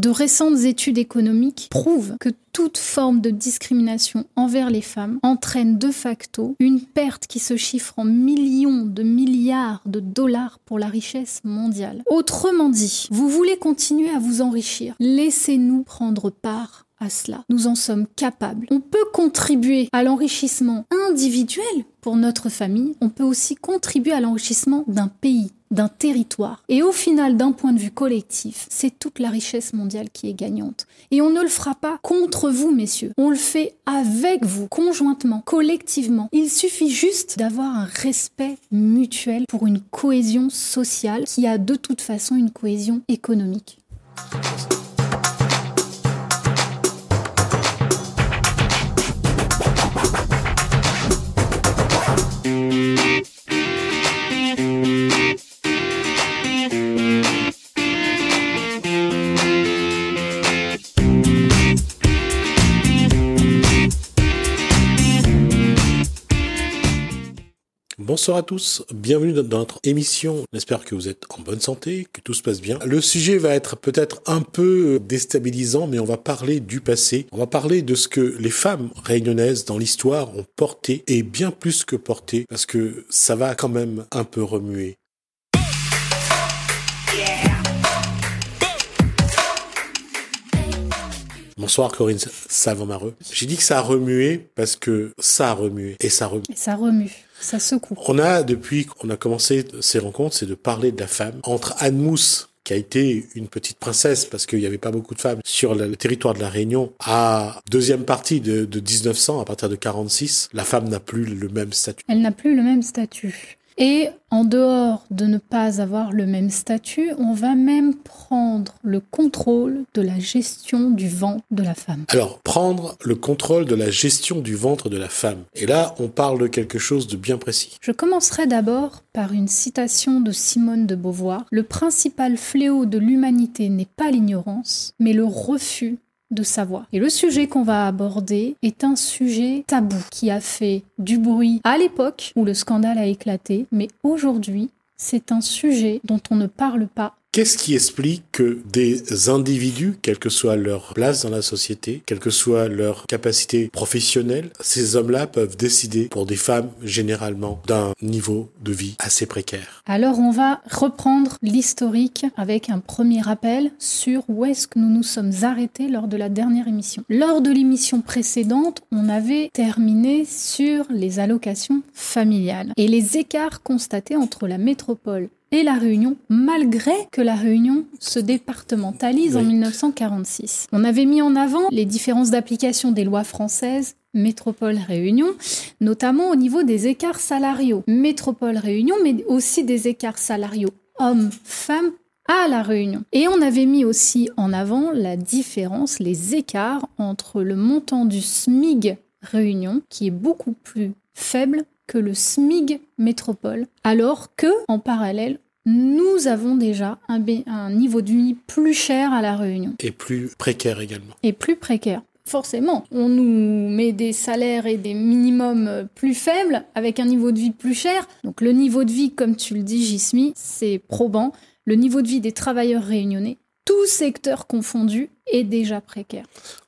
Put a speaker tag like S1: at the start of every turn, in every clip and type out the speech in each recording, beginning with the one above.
S1: De récentes études économiques prouvent que toute forme de discrimination envers les femmes entraîne de facto une perte qui se chiffre en millions de milliards de dollars pour la richesse mondiale. Autrement dit, vous voulez continuer à vous enrichir, laissez-nous prendre part à cela. Nous en sommes capables. On peut contribuer à l'enrichissement individuel pour notre famille, on peut aussi contribuer à l'enrichissement d'un pays d'un territoire. Et au final, d'un point de vue collectif, c'est toute la richesse mondiale qui est gagnante. Et on ne le fera pas contre vous, messieurs. On le fait avec vous, conjointement, collectivement. Il suffit juste d'avoir un respect mutuel pour une cohésion sociale qui a de toute façon une cohésion économique.
S2: Bonsoir à tous, bienvenue dans notre émission. J'espère que vous êtes en bonne santé, que tout se passe bien. Le sujet va être peut-être un peu déstabilisant, mais on va parler du passé. On va parler de ce que les femmes réunionnaises dans l'histoire ont porté, et bien plus que porté, parce que ça va quand même un peu remuer. Bonsoir Corinne Salvamareux. J'ai dit que ça a remué parce que ça a remué et ça remue.
S1: Et ça remue. Ça secoue.
S2: On a, depuis qu'on a commencé ces rencontres, c'est de parler de la femme. Entre Anne Mousse, qui a été une petite princesse parce qu'il n'y avait pas beaucoup de femmes sur le territoire de la Réunion, à deuxième partie de, de 1900, à partir de 46, la femme n'a plus le même statut.
S1: Elle n'a plus le même statut. Et en dehors de ne pas avoir le même statut, on va même prendre le contrôle de la gestion du ventre de la femme.
S2: Alors, prendre le contrôle de la gestion du ventre de la femme. Et là, on parle de quelque chose de bien précis.
S1: Je commencerai d'abord par une citation de Simone de Beauvoir. Le principal fléau de l'humanité n'est pas l'ignorance, mais le refus Et le sujet qu'on va aborder est un sujet tabou qui a fait du bruit à l'époque où le scandale a éclaté, mais aujourd'hui, c'est un sujet dont on ne parle pas
S2: Qu'est-ce qui explique que des individus, quelle que soit leur place dans la société, quelle que soit leur capacité professionnelle, ces hommes-là peuvent décider pour des femmes généralement d'un niveau de vie assez précaire?
S1: Alors on va reprendre l'historique avec un premier rappel sur où est-ce que nous nous sommes arrêtés lors de la dernière émission. Lors de l'émission précédente, on avait terminé sur les allocations familiales et les écarts constatés entre la métropole et la Réunion, malgré que la Réunion se départementalise en 1946. On avait mis en avant les différences d'application des lois françaises Métropole Réunion, notamment au niveau des écarts salariaux. Métropole Réunion, mais aussi des écarts salariaux hommes-femmes à la Réunion. Et on avait mis aussi en avant la différence, les écarts entre le montant du SMIG Réunion, qui est beaucoup plus faible que le SMIG métropole, alors que, en parallèle, nous avons déjà un, un, niveau de vie plus cher à la Réunion.
S2: Et plus précaire également.
S1: Et plus précaire. Forcément, on nous met des salaires et des minimums plus faibles avec un niveau de vie plus cher. Donc le niveau de vie, comme tu le dis, Jismi, c'est probant. Le niveau de vie des travailleurs réunionnais tout secteur confondu, est déjà précaire.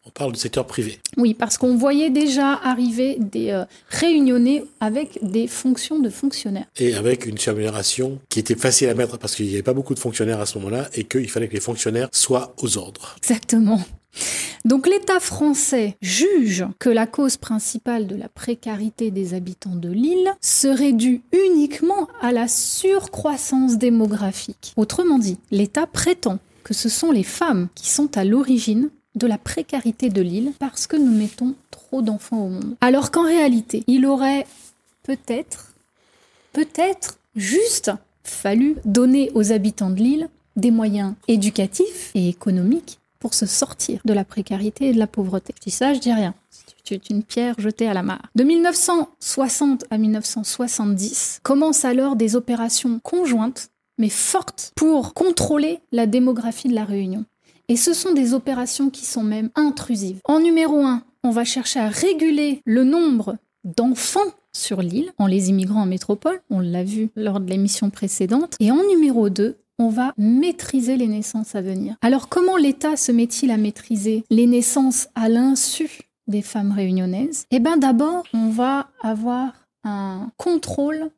S2: On parle du secteur privé.
S1: Oui, parce qu'on voyait déjà arriver des euh, réunionnais avec des fonctions de fonctionnaires.
S2: Et avec une rémunération qui était facile à mettre parce qu'il n'y avait pas beaucoup de fonctionnaires à ce moment-là et qu'il fallait que les fonctionnaires soient aux ordres.
S1: Exactement. Donc l'État français juge que la cause principale de la précarité des habitants de l'île serait due uniquement à la surcroissance démographique. Autrement dit, l'État prétend que ce sont les femmes qui sont à l'origine de la précarité de l'île parce que nous mettons trop d'enfants au monde. Alors qu'en réalité, il aurait peut-être, peut-être juste fallu donner aux habitants de l'île des moyens éducatifs et économiques pour se sortir de la précarité et de la pauvreté. Je dis ça, je dis rien. C'est une pierre jetée à la mare. De 1960 à 1970 commencent alors des opérations conjointes mais forte pour contrôler la démographie de la Réunion. Et ce sont des opérations qui sont même intrusives. En numéro 1, on va chercher à réguler le nombre d'enfants sur l'île en les immigrant en métropole, on l'a vu lors de l'émission précédente. Et en numéro 2, on va maîtriser les naissances à venir. Alors comment l'État se met-il à maîtriser les naissances à l'insu des femmes réunionnaises? Eh bien d'abord, on va avoir un contrôle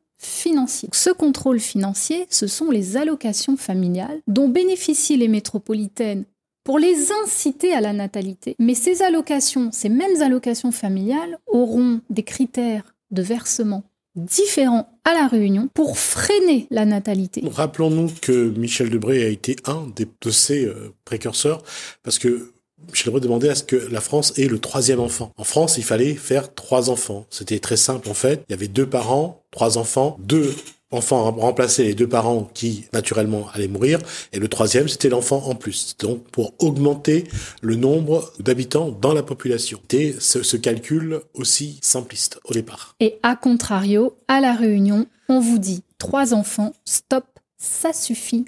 S1: Ce contrôle financier, ce sont les allocations familiales dont bénéficient les métropolitaines pour les inciter à la natalité. Mais ces allocations, ces mêmes allocations familiales, auront des critères de versement différents à la Réunion pour freiner la natalité.
S2: Rappelons-nous que Michel Debré a été un de ces euh, précurseurs, parce que Michel Debré demandait à ce que la France ait le troisième enfant. En France, il fallait faire trois enfants. C'était très simple en fait. Il y avait deux parents, trois enfants, deux enfants remplacer les deux parents qui naturellement allaient mourir, et le troisième c'était l'enfant en plus. Donc pour augmenter le nombre d'habitants dans la population. C'était ce, ce calcul aussi simpliste au départ.
S1: Et à contrario, à la Réunion, on vous dit trois enfants, stop, ça suffit,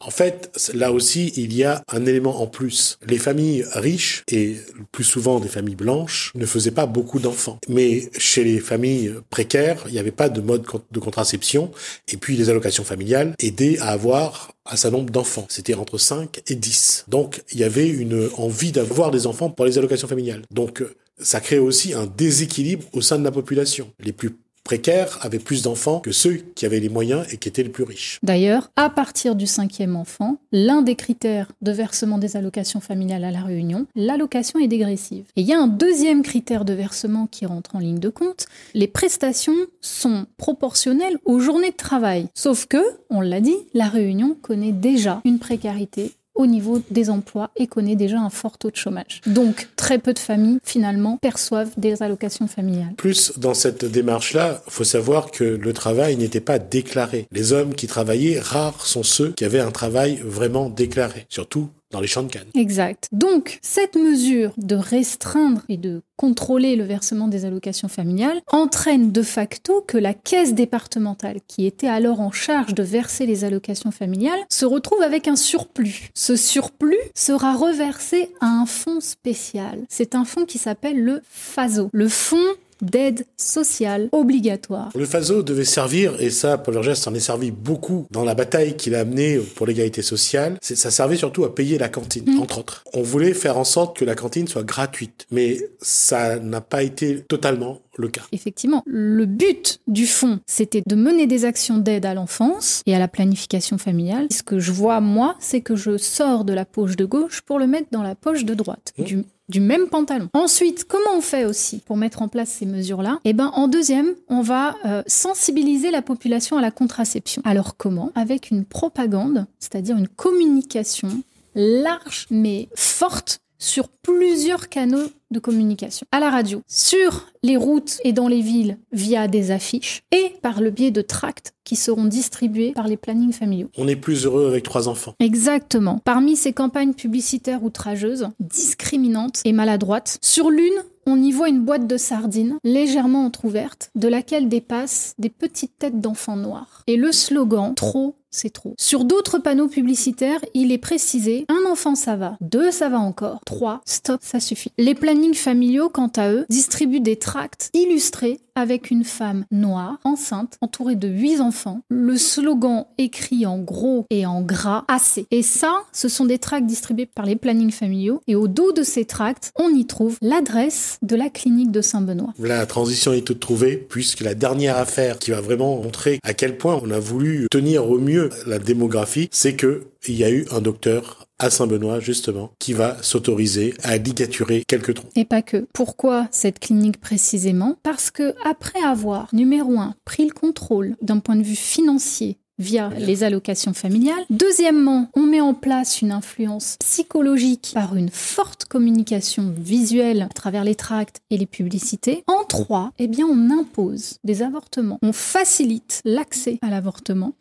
S2: En fait, là aussi, il y a un élément en plus. Les familles riches, et plus souvent des familles blanches, ne faisaient pas beaucoup d'enfants. Mais chez les familles précaires, il n'y avait pas de mode de contraception, et puis les allocations familiales aidaient à avoir un certain nombre d'enfants. C'était entre 5 et 10. Donc, il y avait une envie d'avoir des enfants pour les allocations familiales. Donc, ça crée aussi un déséquilibre au sein de la population. Les plus précaires avaient plus d'enfants que ceux qui avaient les moyens et qui étaient les plus riches.
S1: D'ailleurs, à partir du cinquième enfant, l'un des critères de versement des allocations familiales à la Réunion, l'allocation est dégressive. Et il y a un deuxième critère de versement qui rentre en ligne de compte. Les prestations sont proportionnelles aux journées de travail. Sauf que, on l'a dit, la Réunion connaît déjà une précarité au niveau des emplois et connaît déjà un fort taux de chômage. Donc, très peu de familles, finalement, perçoivent des allocations familiales.
S2: Plus, dans cette démarche-là, faut savoir que le travail n'était pas déclaré. Les hommes qui travaillaient, rares sont ceux qui avaient un travail vraiment déclaré. Surtout dans les champs de canne.
S1: Exact. Donc, cette mesure de restreindre et de contrôler le versement des allocations familiales entraîne de facto que la caisse départementale, qui était alors en charge de verser les allocations familiales, se retrouve avec un surplus. Ce surplus sera reversé à un fonds spécial. C'est un fonds qui s'appelle le FASO, le Fonds d'aide sociale obligatoire.
S2: Le FASO devait servir, et ça, Paul Vergès s'en est servi beaucoup dans la bataille qu'il a menée pour l'égalité sociale, ça servait surtout à payer la cantine, mmh. entre autres. On voulait faire en sorte que la cantine soit gratuite, mais ça n'a pas été totalement le cas.
S1: Effectivement, le but du fonds, c'était de mener des actions d'aide à l'enfance et à la planification familiale. Ce que je vois, moi, c'est que je sors de la poche de gauche pour le mettre dans la poche de droite. Mmh. Du du même pantalon. Ensuite, comment on fait aussi pour mettre en place ces mesures-là? Eh ben, en deuxième, on va euh, sensibiliser la population à la contraception. Alors comment? Avec une propagande, c'est-à-dire une communication large mais forte sur plusieurs canaux de communication. À la radio, sur les routes et dans les villes via des affiches et par le biais de tracts qui seront distribués par les plannings familiaux.
S2: On est plus heureux avec trois enfants.
S1: Exactement. Parmi ces campagnes publicitaires outrageuses, discriminantes et maladroites, sur l'une, on y voit une boîte de sardines légèrement entr'ouverte, de laquelle dépassent des petites têtes d'enfants noirs. Et le slogan Trop c'est trop. Sur d'autres panneaux publicitaires, il est précisé un enfant ça va, deux ça va encore, trois stop ça suffit. Les plannings familiaux, quant à eux, distribuent des tracts illustrés avec une femme noire, enceinte, entourée de huit enfants. Le slogan écrit en gros et en gras assez. Et ça, ce sont des tracts distribués par les plannings familiaux. Et au dos de ces tracts, on y trouve l'adresse de la clinique de Saint-Benoît.
S2: La transition est toute trouvée, puisque la dernière affaire qui va vraiment montrer à quel point on a voulu tenir au mieux la démographie, c'est que il y a eu un docteur à Saint-Benoît, justement, qui va s'autoriser à ligaturer quelques troncs.
S1: Et pas que. Pourquoi cette clinique précisément? Parce que après avoir, numéro un, pris le contrôle d'un point de vue financier via les allocations familiales. Deuxièmement, on met en place une influence psychologique par une forte communication visuelle à travers les tracts et les publicités. En trois, eh bien, on impose des avortements. On facilite l'accès à l'avortement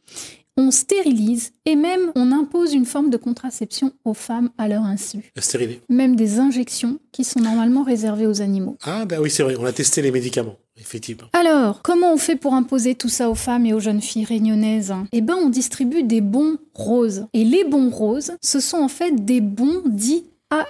S1: on stérilise et même on impose une forme de contraception aux femmes à leur insu.
S2: Stérilisé.
S1: Même des injections qui sont normalement réservées aux animaux.
S2: Ah ben oui c'est vrai, on a testé les médicaments. Effectivement.
S1: Alors, comment on fait pour imposer tout ça aux femmes et aux jeunes filles réunionnaises? Eh ben, on distribue des bons roses. Et les bons roses, ce sont en fait des bons dits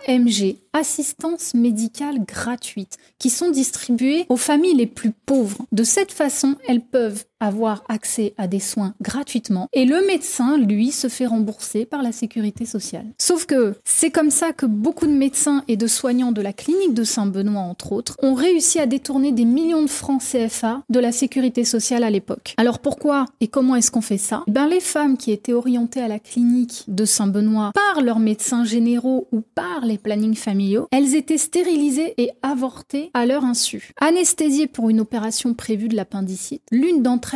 S1: AMG, assistance médicale gratuite, qui sont distribués aux familles les plus pauvres. De cette façon, elles peuvent avoir accès à des soins gratuitement et le médecin, lui, se fait rembourser par la sécurité sociale. Sauf que c'est comme ça que beaucoup de médecins et de soignants de la clinique de Saint-Benoît, entre autres, ont réussi à détourner des millions de francs CFA de la sécurité sociale à l'époque. Alors pourquoi et comment est-ce qu'on fait ça? Ben les femmes qui étaient orientées à la clinique de Saint-Benoît par leurs médecins généraux ou par les plannings familiaux, elles étaient stérilisées et avortées à leur insu. Anesthésiées pour une opération prévue de l'appendicite, l'une d'entre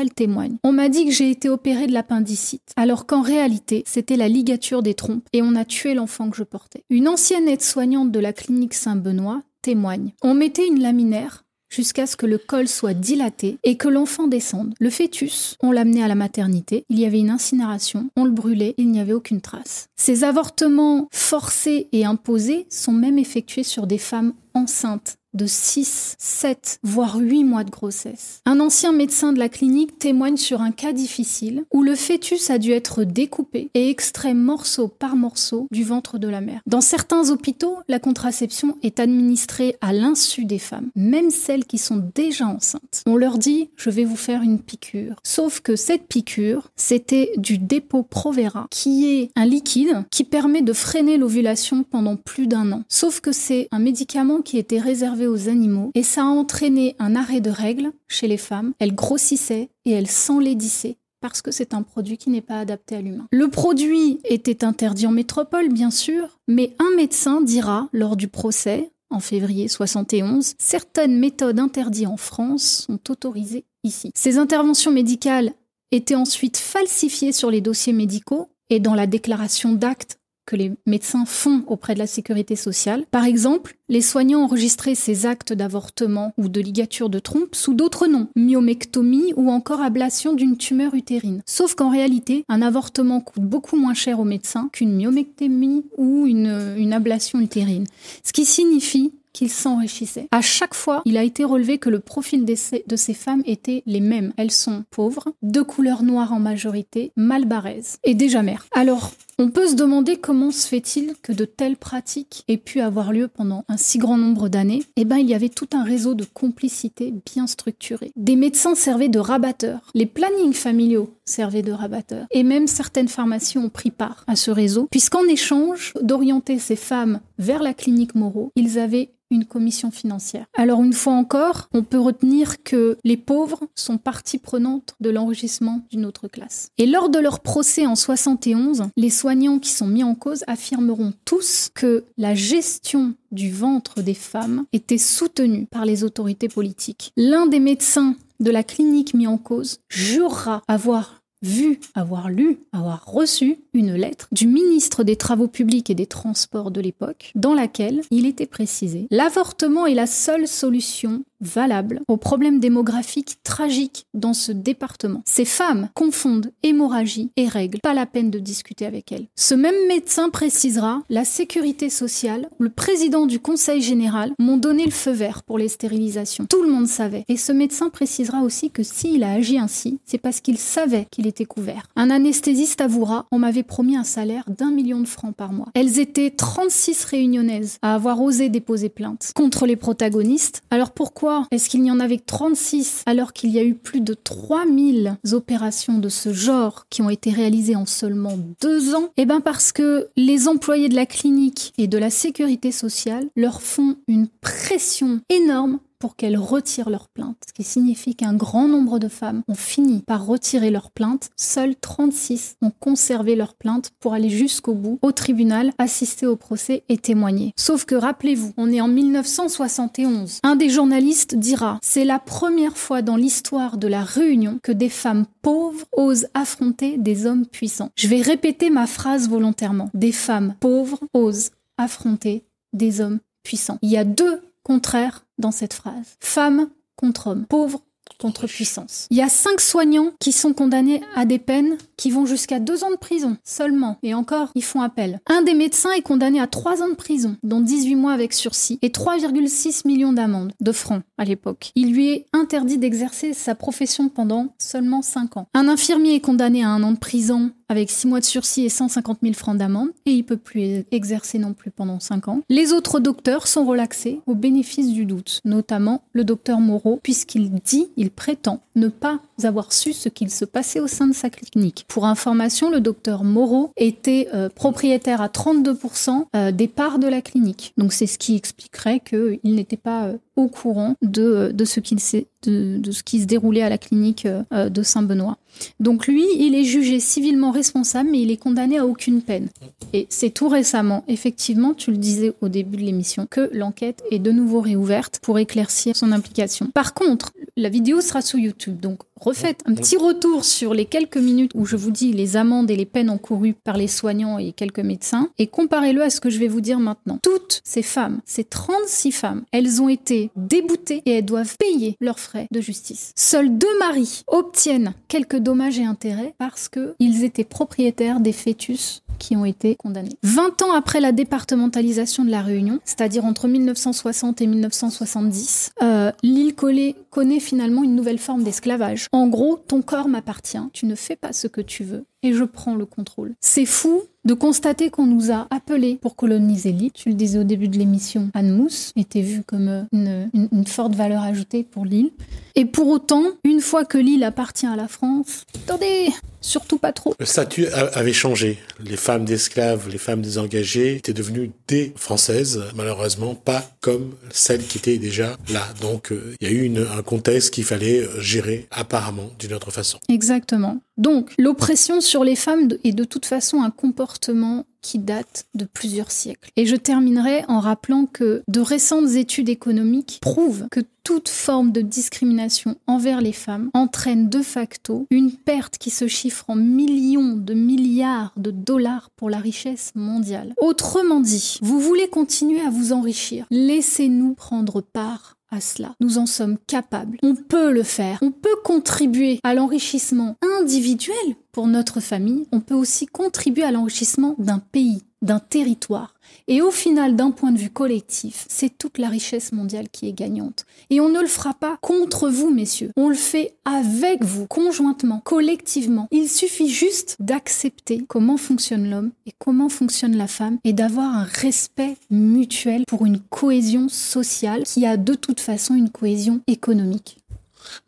S1: On m'a dit que j'ai été opérée de l'appendicite, alors qu'en réalité, c'était la ligature des trompes et on a tué l'enfant que je portais. Une ancienne aide-soignante de la clinique Saint-Benoît témoigne. On mettait une laminaire jusqu'à ce que le col soit dilaté et que l'enfant descende. Le fœtus, on l'amenait à la maternité, il y avait une incinération, on le brûlait, il n'y avait aucune trace. Ces avortements forcés et imposés sont même effectués sur des femmes enceintes de 6, 7, voire 8 mois de grossesse. Un ancien médecin de la clinique témoigne sur un cas difficile où le fœtus a dû être découpé et extrait morceau par morceau du ventre de la mère. Dans certains hôpitaux, la contraception est administrée à l'insu des femmes, même celles qui sont déjà enceintes. On leur dit je vais vous faire une piqûre. Sauf que cette piqûre, c'était du dépôt Provera, qui est un liquide qui permet de freiner l'ovulation pendant plus d'un an. Sauf que c'est un médicament qui était réservé aux animaux et ça a entraîné un arrêt de règles chez les femmes. Elles grossissaient et elles s'enlaidissaient parce que c'est un produit qui n'est pas adapté à l'humain. Le produit était interdit en métropole, bien sûr, mais un médecin dira lors du procès, en février 71, certaines méthodes interdites en France sont autorisées ici. Ces interventions médicales étaient ensuite falsifiées sur les dossiers médicaux et dans la déclaration d'actes que les médecins font auprès de la sécurité sociale. Par exemple, les soignants enregistraient ces actes d'avortement ou de ligature de trompe sous d'autres noms, myomectomie ou encore ablation d'une tumeur utérine. Sauf qu'en réalité, un avortement coûte beaucoup moins cher aux médecins qu'une myomectomie ou une, ablation utérine. Ce qui signifie qu'il s'enrichissait. À chaque fois, il a été relevé que le profil de ces femmes était les mêmes. Elles sont pauvres, de couleur noire en majorité, mal barraises et déjà mères. Alors, on peut se demander comment se fait-il que de telles pratiques aient pu avoir lieu pendant un si grand nombre d'années. Eh bien, il y avait tout un réseau de complicité bien structuré. Des médecins servaient de rabatteurs, les plannings familiaux servaient de rabatteurs, et même certaines pharmacies ont pris part à ce réseau, puisqu'en échange d'orienter ces femmes vers la clinique Moreau, ils avaient une commission financière. Alors une fois encore, on peut retenir que les pauvres sont partie prenante de l'enrichissement d'une autre classe. Et lors de leur procès en 71, les soignants qui sont mis en cause affirmeront tous que la gestion du ventre des femmes était soutenue par les autorités politiques. L'un des médecins de la clinique mis en cause jurera avoir vu, avoir lu, avoir reçu une lettre du ministre des Travaux publics et des Transports de l'époque, dans laquelle il était précisé L'avortement est la seule solution valable aux problèmes démographiques tragiques dans ce département. Ces femmes confondent hémorragie et règles, pas la peine de discuter avec elles. Ce même médecin précisera la sécurité sociale, le président du conseil général m'ont donné le feu vert pour les stérilisations. Tout le monde savait. Et ce médecin précisera aussi que s'il a agi ainsi, c'est parce qu'il savait qu'il était couvert. Un anesthésiste avouera, on m'avait promis un salaire d'un million de francs par mois. Elles étaient 36 réunionnaises à avoir osé déposer plainte contre les protagonistes. Alors pourquoi est-ce qu'il n'y en avait que 36 alors qu'il y a eu plus de 3000 opérations de ce genre qui ont été réalisées en seulement deux ans? Eh bien parce que les employés de la clinique et de la sécurité sociale leur font une pression énorme pour qu'elles retirent leur plainte, ce qui signifie qu'un grand nombre de femmes ont fini par retirer leur plainte. Seules 36 ont conservé leur plainte pour aller jusqu'au bout, au tribunal, assister au procès et témoigner. Sauf que rappelez-vous, on est en 1971. Un des journalistes dira C'est la première fois dans l'histoire de la Réunion que des femmes pauvres osent affronter des hommes puissants. Je vais répéter ma phrase volontairement. Des femmes pauvres osent affronter des hommes puissants. Il y a deux contraires dans cette phrase. Femme contre homme, pauvre contre puissance. Il y a cinq soignants qui sont condamnés à des peines qui vont jusqu'à deux ans de prison seulement. Et encore, ils font appel. Un des médecins est condamné à trois ans de prison, dont 18 mois avec sursis, et 3,6 millions d'amendes, de francs à l'époque. Il lui est interdit d'exercer sa profession pendant seulement cinq ans. Un infirmier est condamné à un an de prison avec 6 mois de sursis et 150 000 francs d'amende, et il peut plus exercer non plus pendant 5 ans. Les autres docteurs sont relaxés au bénéfice du doute, notamment le docteur Moreau, puisqu'il dit, il prétend ne pas avoir su ce qu'il se passait au sein de sa clinique. Pour information, le docteur Moreau était euh, propriétaire à 32% euh, des parts de la clinique. Donc c'est ce qui expliquerait qu'il n'était pas euh, au courant de, de ce qu'il de, ce qui se déroulait à la clinique de Saint-Benoît. Donc lui, il est jugé civilement responsable, mais il est condamné à aucune peine. Et c'est tout récemment, effectivement, tu le disais au début de l'émission, que l'enquête est de nouveau réouverte pour éclaircir son implication. Par contre, la vidéo sera sur YouTube, donc refaites un petit retour sur les quelques minutes où je vous dis les amendes et les peines encourues par les soignants et quelques médecins et comparez-le à ce que je vais vous dire maintenant. Toutes ces femmes, ces 36 femmes, elles ont été déboutées et elles doivent payer leurs frais de justice. Seuls deux maris obtiennent quelques dommages et intérêts parce qu'ils étaient propriétaires des fœtus qui ont été condamnés. 20 ans après la départementalisation de la Réunion, c'est-à-dire entre 1960 et 1970, euh, l'île connaît finalement une nouvelle forme d'esclavage. En gros, ton corps m'appartient, tu ne fais pas ce que tu veux et je prends le contrôle. C'est fou de constater qu'on nous a appelés pour coloniser l'île. Tu le disais au début de l'émission, Anne Mousse était vue comme euh, une, une forte valeur ajoutée pour l'île. Et pour autant, une fois que l'île appartient à la France, attendez, surtout pas trop.
S2: Le statut avait changé. Les femmes d'esclaves, les femmes désengagées étaient devenues des françaises, malheureusement pas comme celles qui étaient déjà là. Donc euh, il y a eu une, un contexte qu'il fallait gérer apparemment d'une autre façon.
S1: Exactement. Donc l'oppression sur les femmes est de toute façon un comportement qui date de plusieurs siècles. Et je terminerai en rappelant que de récentes études économiques prouvent que toute forme de discrimination envers les femmes entraîne de facto une perte qui se chiffre en millions de milliards de dollars pour la richesse mondiale. Autrement dit, vous voulez continuer à vous enrichir, laissez-nous prendre part à cela. Nous en sommes capables. On peut le faire. On peut contribuer à l'enrichissement individuel pour notre famille. On peut aussi contribuer à l'enrichissement d'un pays, d'un territoire. Et au final, d'un point de vue collectif, c'est toute la richesse mondiale qui est gagnante. Et on ne le fera pas contre vous, messieurs. On le fait avec vous, conjointement, collectivement. Il suffit juste d'accepter comment fonctionne l'homme et comment fonctionne la femme et d'avoir un respect mutuel pour une cohésion sociale qui a de toute façon une cohésion économique.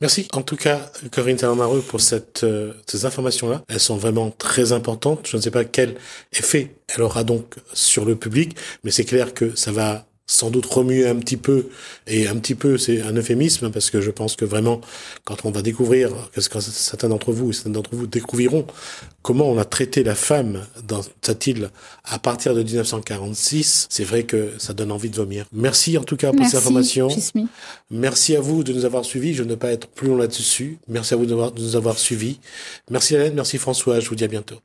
S2: Merci en tout cas Corinne Talamareux pour cette, euh, ces informations-là. Elles sont vraiment très importantes. Je ne sais pas quel effet elle aura donc sur le public, mais c'est clair que ça va sans doute remuer un petit peu, et un petit peu c'est un euphémisme, parce que je pense que vraiment, quand on va découvrir, qu'est-ce que certains d'entre vous, certains d'entre vous découvriront comment on a traité la femme dans cette île à partir de 1946, c'est vrai que ça donne envie de vomir. Merci en tout cas pour ces informations. Merci à vous de nous avoir suivis, je ne veux pas être plus long là-dessus. Merci à vous de nous avoir suivis. Merci Hélène, merci François, je vous dis à bientôt.